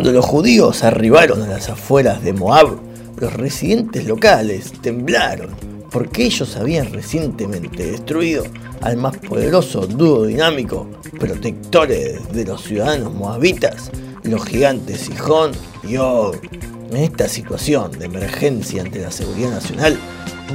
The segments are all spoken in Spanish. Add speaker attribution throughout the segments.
Speaker 1: Cuando los judíos arribaron a las afueras de Moab, los residentes locales temblaron porque ellos habían recientemente destruido al más poderoso dúo dinámico, protectores de los ciudadanos moabitas, los gigantes Sijón y Og. En esta situación de emergencia ante la seguridad nacional,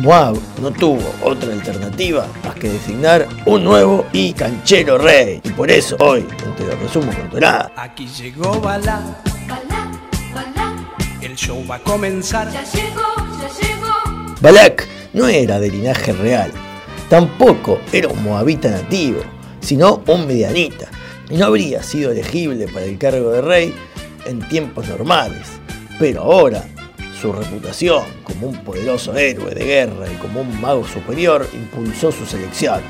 Speaker 1: Moab no tuvo otra alternativa más que designar un nuevo y canchero rey. Y por eso hoy, te lo resumo con Torah,
Speaker 2: Aquí llegó Balá,
Speaker 3: Balá, Balá,
Speaker 2: el show va a comenzar.
Speaker 3: ya llegó, ya llegó.
Speaker 1: Balak no era de linaje real, tampoco era un moabita nativo, sino un medianita, y no habría sido elegible para el cargo de rey en tiempos normales. Pero ahora, su reputación como un poderoso héroe de guerra y como un mago superior impulsó su selección.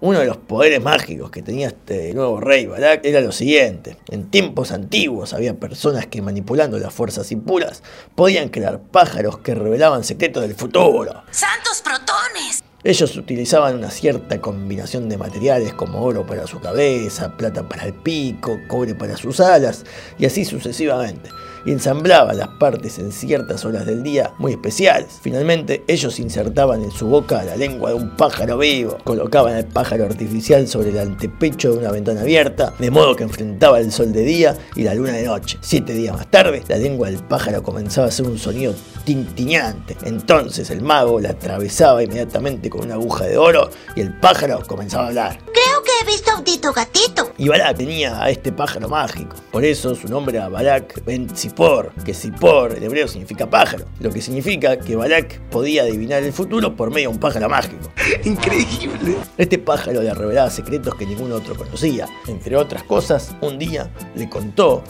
Speaker 1: Uno de los poderes mágicos que tenía este nuevo rey Balak era lo siguiente. En tiempos antiguos había personas que manipulando las fuerzas impuras podían crear pájaros que revelaban secretos del futuro.
Speaker 4: ¡Santos protones!
Speaker 1: Ellos utilizaban una cierta combinación de materiales como oro para su cabeza, plata para el pico, cobre para sus alas y así sucesivamente. Y ensamblaban las partes en ciertas horas del día muy especiales. Finalmente, ellos insertaban en su boca la lengua de un pájaro vivo, colocaban el pájaro artificial sobre el antepecho de una ventana abierta, de modo que enfrentaba el sol de día y la luna de noche. Siete días más tarde, la lengua del pájaro comenzaba a hacer un sonido tintineante. Entonces el mago la atravesaba inmediatamente con una aguja de oro y el pájaro comenzaba a hablar.
Speaker 4: Que he visto a un Tito Gatito.
Speaker 1: Y Balak tenía a este pájaro mágico. Por eso su nombre era Balak Ben Zippor, que Zippor en hebreo significa pájaro. Lo que significa que Balak podía adivinar el futuro por medio de un pájaro mágico.
Speaker 2: Increíble.
Speaker 1: Este pájaro le revelaba secretos que ningún otro conocía. Entre otras cosas, un día le contó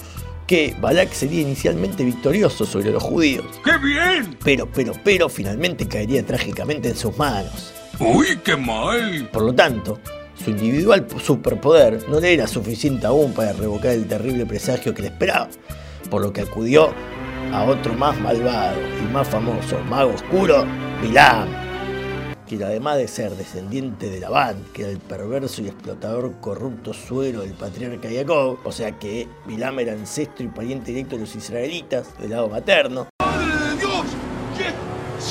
Speaker 1: que Balak sería inicialmente victorioso sobre los judíos.
Speaker 5: ¡Qué bien!
Speaker 1: Pero, pero, pero finalmente caería trágicamente en sus manos.
Speaker 5: ¡Uy, qué mal!
Speaker 1: Por lo tanto, su individual superpoder no le era suficiente aún para revocar el terrible presagio que le esperaba, por lo que acudió a otro más malvado y más famoso mago oscuro, Bilam, quien además de ser descendiente de Labán, que era el perverso y explotador corrupto suero del patriarca Jacob, o sea que Bilam era ancestro y pariente directo de los israelitas del lado materno,
Speaker 5: ¡Madre de Dios! ¡Qué chica guau!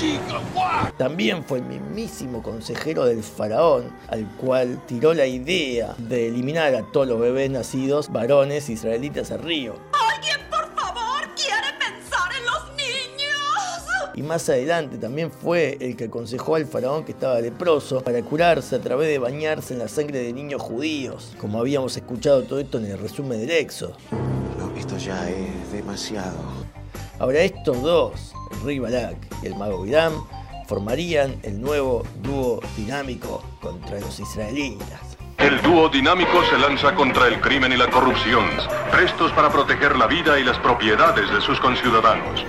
Speaker 1: También fue el mismísimo consejero del faraón, al cual tiró la idea de eliminar a todos los bebés nacidos varones israelitas al río.
Speaker 4: ¿Alguien, por favor, quiere pensar en los niños?
Speaker 1: Y más adelante también fue el que aconsejó al faraón que estaba leproso para curarse a través de bañarse en la sangre de niños judíos, como habíamos escuchado todo esto en el resumen del Éxodo.
Speaker 6: No, esto ya es demasiado.
Speaker 1: Ahora estos dos, el rey Balak y el mago Bilam, formarían el nuevo dúo dinámico contra los israelitas.
Speaker 7: El dúo dinámico se lanza contra el crimen y la corrupción, prestos para proteger la vida y las propiedades de sus conciudadanos.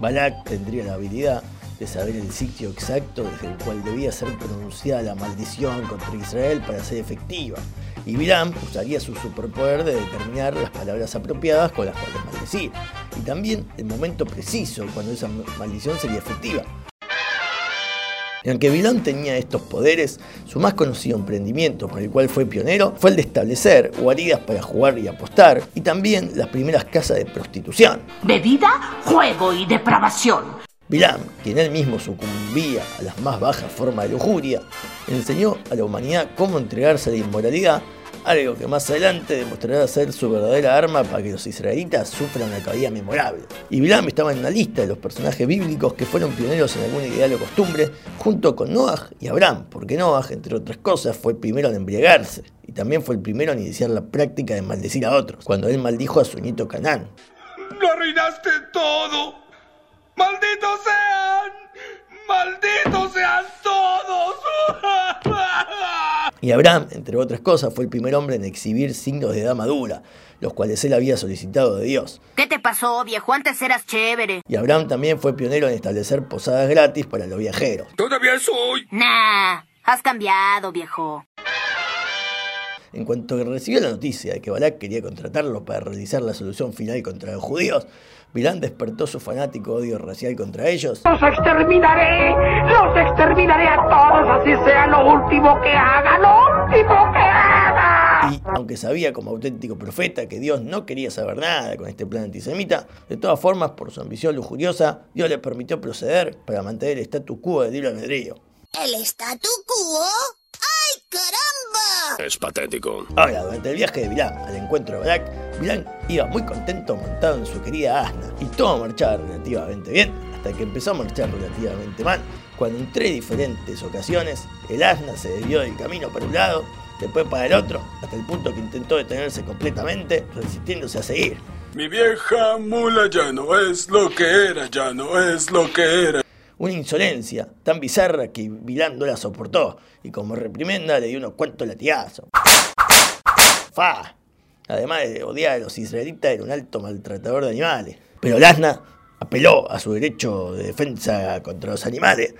Speaker 1: Balak tendría la habilidad de saber el sitio exacto desde el cual debía ser pronunciada la maldición contra Israel para ser efectiva. Y Bilam usaría su superpoder de determinar las palabras apropiadas con las cuales maldecir. Y también el momento preciso cuando esa maldición sería efectiva. Y aunque Bilam tenía estos poderes, su más conocido emprendimiento por el cual fue pionero fue el de establecer guaridas para jugar y apostar, y también las primeras casas de prostitución.
Speaker 8: Bebida, juego y depravación.
Speaker 1: Bilam, quien él mismo sucumbía a las más bajas formas de lujuria, enseñó a la humanidad cómo entregarse a la inmoralidad, algo que más adelante demostrará ser su verdadera arma para que los israelitas sufran una caída memorable. Y Bilam estaba en una lista de los personajes bíblicos que fueron pioneros en alguna ideal o costumbre, junto con Noah y Abraham, porque Noah, entre otras cosas, fue el primero en embriagarse, y también fue el primero en iniciar la práctica de maldecir a otros, cuando él maldijo a su nieto Canaán.
Speaker 5: ¡Lo arruinaste todo! ¡Malditos sean! ¡Malditos sean todos!
Speaker 1: Y Abraham, entre otras cosas, fue el primer hombre en exhibir signos de edad madura, los cuales él había solicitado de Dios.
Speaker 4: ¿Qué te pasó, viejo? Antes eras chévere.
Speaker 1: Y Abraham también fue pionero en establecer posadas gratis para los viajeros.
Speaker 5: ¡Todavía soy!
Speaker 4: Nah, has cambiado, viejo.
Speaker 1: En cuanto recibió la noticia de que Balak quería contratarlo para realizar la solución final contra los judíos, Bilam despertó su fanático odio racial contra ellos
Speaker 8: Los exterminaré, los exterminaré a todos, así sea lo último que haga, lo último que haga.
Speaker 1: Y aunque sabía como auténtico profeta que Dios no quería saber nada con este plan antisemita, de todas formas, por su ambición lujuriosa, Dios le permitió proceder para mantener el status quo de libre albedrío.
Speaker 9: ¿El statu quo? ¡Ay, caramba!
Speaker 5: Es patético.
Speaker 1: Ahora, durante el viaje de Bilán al encuentro de Barak, Bilán iba muy contento montado en su querida asna, y todo marchaba relativamente bien, hasta que empezó a marchar relativamente mal, cuando en tres diferentes ocasiones el asna se desvió del camino para un lado, después para el otro, hasta el punto que intentó detenerse completamente, resistiéndose a seguir.
Speaker 5: Mi vieja mula ya no es lo que era, ya no es lo que era.
Speaker 1: Una insolencia tan bizarra que Bilán no la soportó, y como reprimenda le dio unos cuantos latigazos. ¡Fa! Además de odiar a los israelitas, era un alto maltratador de animales. Pero el asna apeló a su derecho de defensa contra los animales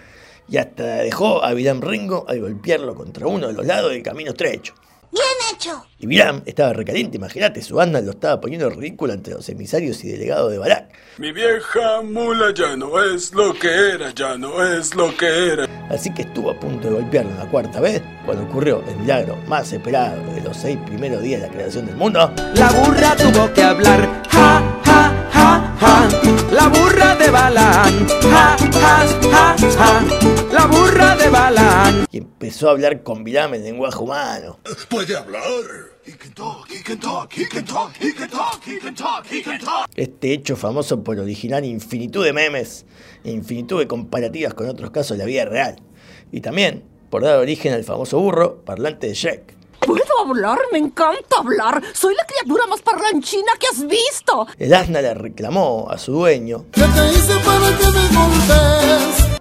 Speaker 1: y hasta dejó a Bilam Ringo al golpearlo contra uno de los lados del camino estrecho.
Speaker 9: Bien hecho.
Speaker 1: Y Bilam estaba recaliente, imagínate, su banda lo estaba poniendo ridículo ante los emisarios y delegados de Barak.
Speaker 5: Mi vieja mula ya no es lo que era, ya no es lo que era.
Speaker 1: Así que estuvo a punto de golpearlo una cuarta vez cuando ocurrió el milagro más esperado de los seis primeros días de la creación del mundo.
Speaker 2: La burra tuvo que hablar, ja. La burra de Balán, ja, ja, ja, ja. La burra de Balán.
Speaker 1: Y empezó a hablar con Bilam en lenguaje humano.
Speaker 5: Puede hablar. He can talk, he can talk, he can talk, he can talk, he can talk, he can talk.
Speaker 1: Este hecho famoso por originar infinitud de memes e infinitud de comparativas con otros casos de la vida real. Y también por dar origen al famoso burro parlante de Shrek.
Speaker 8: ¿Puedo hablar? Me encanta hablar. Soy la criatura más parlanchina que has visto.
Speaker 1: El asna le reclamó a su dueño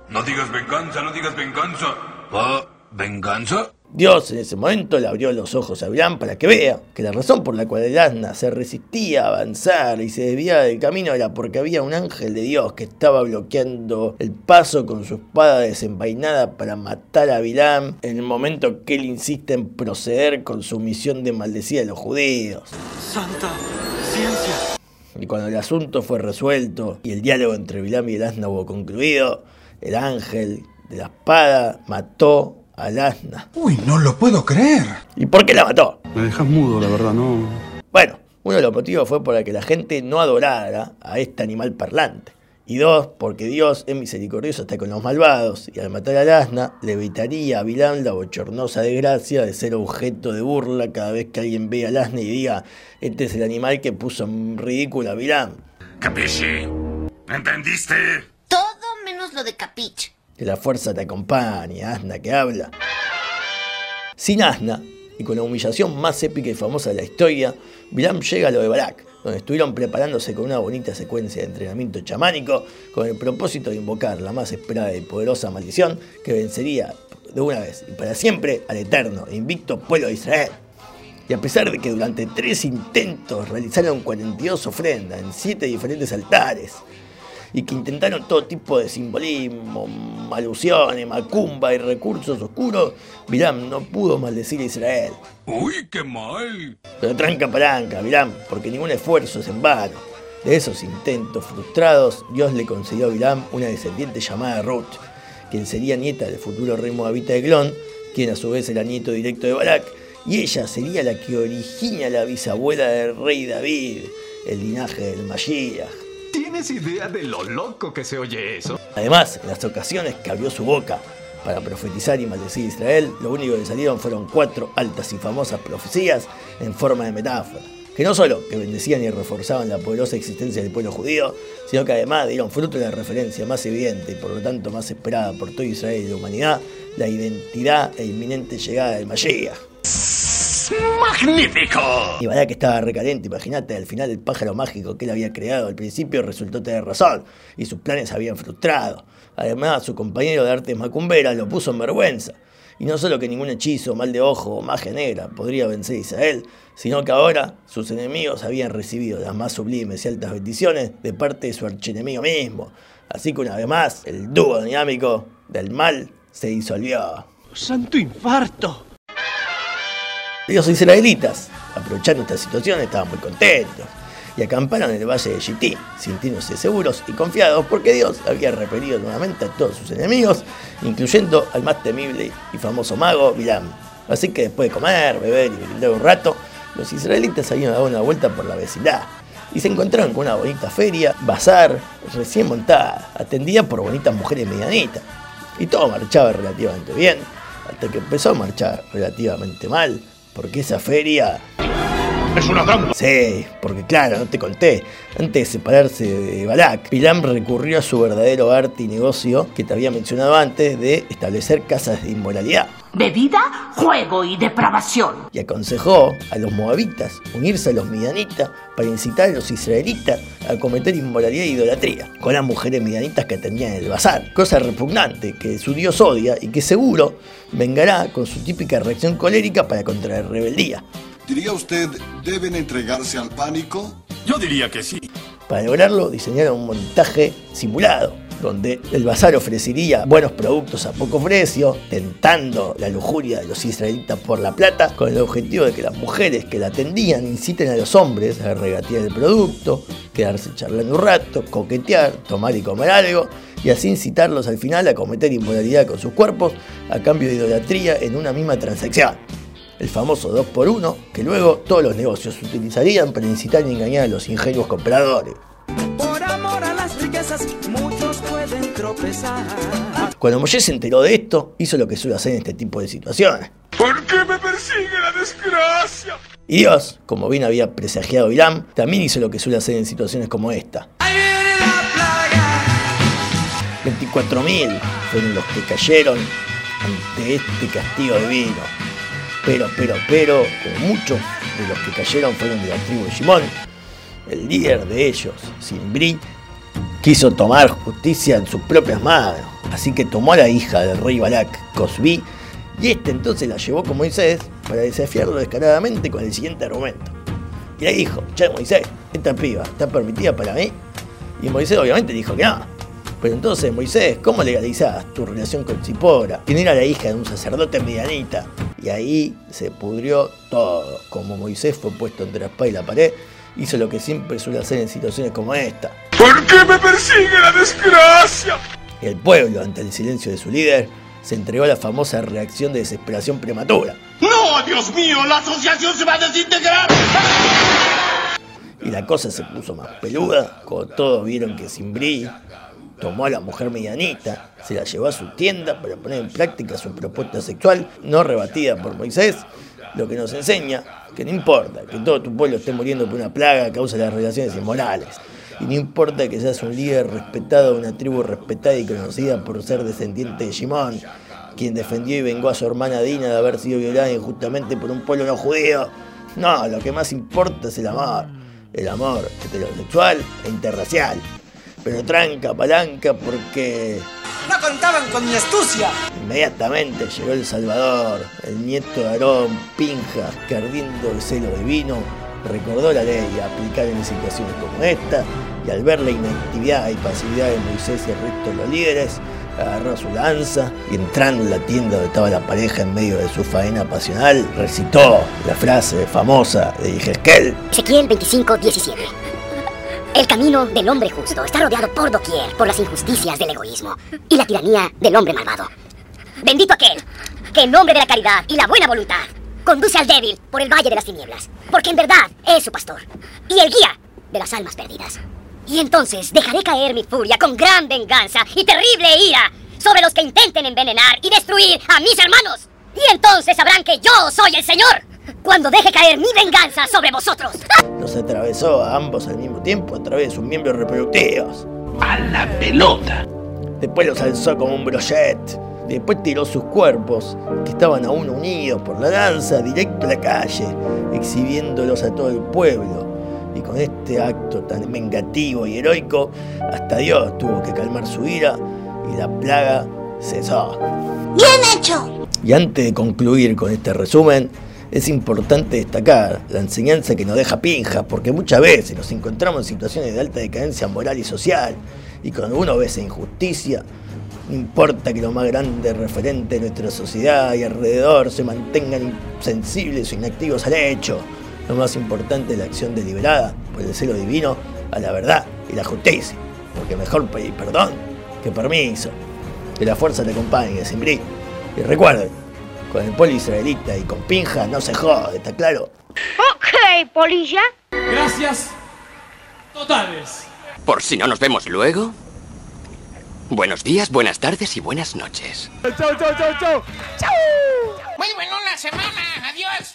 Speaker 5: No digas venganza, no digas venganza. ¿Ah, venganza?
Speaker 1: Dios en ese momento le abrió los ojos a Bilam para que vea que la razón por la cual el asna se resistía a avanzar y se desviaba del camino era porque había un ángel de Dios que estaba bloqueando el paso con su espada desenvainada para matar a Bilam en el momento que él insiste en proceder con su misión de maldecir a los judíos.
Speaker 2: Santa ciencia.
Speaker 1: Y cuando el asunto fue resuelto y el diálogo entre Bilam y el asna hubo concluido, el ángel de la espada mató al asna.
Speaker 10: Uy, no lo puedo creer.
Speaker 1: ¿Y por qué la mató?
Speaker 11: Me dejas mudo, la verdad, no.
Speaker 1: Bueno, uno de los motivos fue para que la gente no adorara a este animal parlante. Y dos, porque Dios es misericordioso hasta con los malvados, y al matar al asna, le evitaría a Bilam la bochornosa desgracia de ser objeto de burla cada vez que alguien vea al asna y diga, este es el animal que puso en ridículo a Bilam.
Speaker 5: Capisci. ¿Entendiste?
Speaker 9: Todo menos lo de Capich.
Speaker 1: Que la fuerza te acompañe, asna que habla. Sin asna, y con la humillación más épica y famosa de la historia, Bilam llega a lo de Barak, donde estuvieron preparándose con una bonita secuencia de entrenamiento chamánico con el propósito de invocar la más esperada y poderosa maldición que vencería de una vez y para siempre al eterno e invicto pueblo de Israel. Y a pesar de que durante tres intentos realizaron 42 ofrendas en siete diferentes altares, y que intentaron todo tipo de simbolismo, alusiones, macumba y recursos oscuros, Bilam no pudo maldecir a Israel.
Speaker 5: Uy, qué mal.
Speaker 1: Pero tranca palanca, Bilam, porque ningún esfuerzo es en vano. De esos intentos frustrados, Dios le concedió a Bilam una descendiente llamada Ruth, quien sería nieta del futuro rey moabita de Glon, quien a su vez era nieto directo de Barak, y ella sería la que origina la bisabuela del rey David, el linaje del Mashiach.
Speaker 12: ¿Tienes idea de lo loco que se oye eso?
Speaker 1: Además, en las ocasiones que abrió su boca para profetizar y maldecir a Israel, lo único que salieron fueron cuatro altas y famosas profecías en forma de metáfora, que no solo que bendecían y reforzaban la poderosa existencia del pueblo judío, sino que además dieron fruto de la referencia más evidente y por lo tanto más esperada por todo Israel y la humanidad, la identidad e inminente llegada del Mashiach.
Speaker 5: ¡Magnífico!
Speaker 1: Y Barak estaba recaliente, imagínate, al final el pájaro mágico que él había creado al principio resultó tener razón, y sus planes habían frustrado. Además, su compañero de artes macumberas lo puso en vergüenza. Y no solo que ningún hechizo, mal de ojo o magia negra podría vencer a Israel, sino que ahora sus enemigos habían recibido las más sublimes y altas bendiciones de parte de su archienemigo mismo. Así que una vez más, el dúo dinámico del mal se disolvió.
Speaker 2: ¡Santo infarto!
Speaker 1: Los israelitas, aprovechando esta situación, estaban muy contentos y acamparon en el valle de Shittim, sintiéndose seguros y confiados porque Dios había repelido nuevamente a todos sus enemigos, incluyendo al más temible y famoso mago Bilam. Así que después de comer, beber y brindar un rato, los israelitas habían dado una vuelta por la vecindad y se encontraron con una bonita feria, bazar, recién montada, atendida por bonitas mujeres medianitas. Y todo marchaba relativamente bien, hasta que empezó a marchar relativamente mal, porque esa feria
Speaker 5: Es una trampa.
Speaker 1: Sí, porque claro, no te conté. Antes de separarse de Balak, Pilam recurrió a su verdadero arte y negocio que te había mencionado antes de establecer casas de inmoralidad.
Speaker 8: Bebida, juego y depravación.
Speaker 1: Y aconsejó a los moabitas unirse a los midianitas para incitar a los israelitas a cometer inmoralidad e idolatría con las mujeres midianitas que atendían el bazar. Cosa repugnante que su dios odia y que seguro vengará con su típica reacción colérica para contraer rebeldía.
Speaker 5: ¿Diría usted, deben entregarse al pánico? Yo diría que sí.
Speaker 1: Para lograrlo diseñaron un montaje simulado, donde el bazar ofrecería buenos productos a poco precio, tentando la lujuria de los israelitas por la plata, con el objetivo de que las mujeres que la atendían inciten a los hombres a regatear el producto, quedarse charlando un rato, coquetear, tomar y comer algo, y así incitarlos al final a cometer inmoralidad con sus cuerpos a cambio de idolatría en una misma transacción. El famoso 2x1 que luego todos los negocios utilizarían para incitar y engañar a los ingenuos compradores. Cuando Moshe se enteró de esto, hizo lo que suele hacer en este tipo de situaciones.
Speaker 5: ¿Por qué me persigue la desgracia?
Speaker 1: Y Dios, como bien había presagiado Bilam, también hizo lo que suele hacer en situaciones como esta. 24.000 fueron los que cayeron ante este castigo divino. Pero, pero, pero, como muchos de los que cayeron fueron de la tribu de Shimón, el líder de ellos, Simbri, quiso tomar justicia en sus propias manos. Así que tomó a la hija del rey Balak, Cosbi, y este entonces la llevó con Moisés para desafiarlo descaradamente con el siguiente argumento. Y le dijo, che Moisés, esta piba está permitida para mí. Y Moisés obviamente dijo que no. Pero entonces, Moisés, ¿cómo legalizás tu relación con Zipora? Quien era la hija de un sacerdote medianita. Y ahí se pudrió todo. Como Moisés fue puesto entre la espada y la pared, hizo lo que siempre suele hacer en situaciones como esta.
Speaker 5: ¿Por qué me persigue la desgracia?
Speaker 1: El pueblo, ante el silencio de su líder, se entregó a la famosa reacción de desesperación prematura.
Speaker 5: ¡No, Dios mío! ¡La asociación se va a desintegrar!
Speaker 1: Y la cosa se puso más peluda, cuando todos vieron que Simbrí tomó a la mujer medianita, se la llevó a su tienda para poner en práctica su propuesta sexual, no rebatida por Moisés, lo que nos enseña que no importa que todo tu pueblo esté muriendo por una plaga a causa de las relaciones inmorales. Y no importa que seas un líder respetado de una tribu respetada y conocida por ser descendiente de Shimón, quien defendió y vengó a su hermana Dina de haber sido violada injustamente por un pueblo no judío. No, lo que más importa es el amor. El amor heterosexual e interracial. Pero tranca, palanca, porque
Speaker 2: No contaban con mi astucia.
Speaker 1: Inmediatamente llegó el Salvador, el nieto de Aarón, Pinjas, que ardiendo de celo divino, recordó la ley a aplicar en situaciones como esta, y al ver la inactividad y pasividad de Moisés y el resto de los líderes, agarró su lanza y entrando en la tienda donde estaba la pareja en medio de su faena pasional, recitó la frase famosa de Yehezkel,
Speaker 10: Ezequiel 25, 17. El camino del hombre justo está rodeado por doquier por las injusticias del egoísmo y la tiranía del hombre malvado. Bendito aquel que en nombre de la caridad y la buena voluntad conduce al débil por el valle de las tinieblas, porque en verdad es su pastor y el guía de las almas perdidas. Y entonces dejaré caer mi furia con gran venganza y terrible ira sobre los que intenten envenenar y destruir a mis hermanos. Y entonces sabrán que yo soy el Señor cuando deje caer mi venganza sobre vosotros.
Speaker 1: los atravesó a ambos al mismo tiempo a través de sus miembros reproductivos.
Speaker 5: ¡A la pelota!
Speaker 1: Después los alzó como un brochet. Después tiró sus cuerpos, que estaban aún unidos por la danza, directo a la calle, exhibiéndolos a todo el pueblo. Y con este acto tan vengativo y heroico, hasta Dios tuvo que calmar su ira y la plaga cesó.
Speaker 9: ¡Bien hecho!
Speaker 1: Y antes de concluir con este resumen, es importante destacar la enseñanza que nos deja Pinja, porque muchas veces nos encontramos en situaciones de alta decadencia moral y social, y cuando uno ve esa injusticia, no importa que los más grandes referentes de nuestra sociedad y alrededor se mantengan insensibles o inactivos al hecho. Lo más importante es la acción deliberada por el celo divino a la verdad y la justicia. Porque mejor pedir perdón que permiso. Que la fuerza te acompañe, Simbri. Y recuerden, con el poli israelita y con pinja no se jode, ¿está claro?
Speaker 13: Ok, polilla.
Speaker 14: Gracias. Totales.
Speaker 9: Por si no nos vemos luego. Buenos días, buenas tardes y buenas noches.
Speaker 14: Chao, chao, chao, chao. Chao. Muy buena semana. Adiós.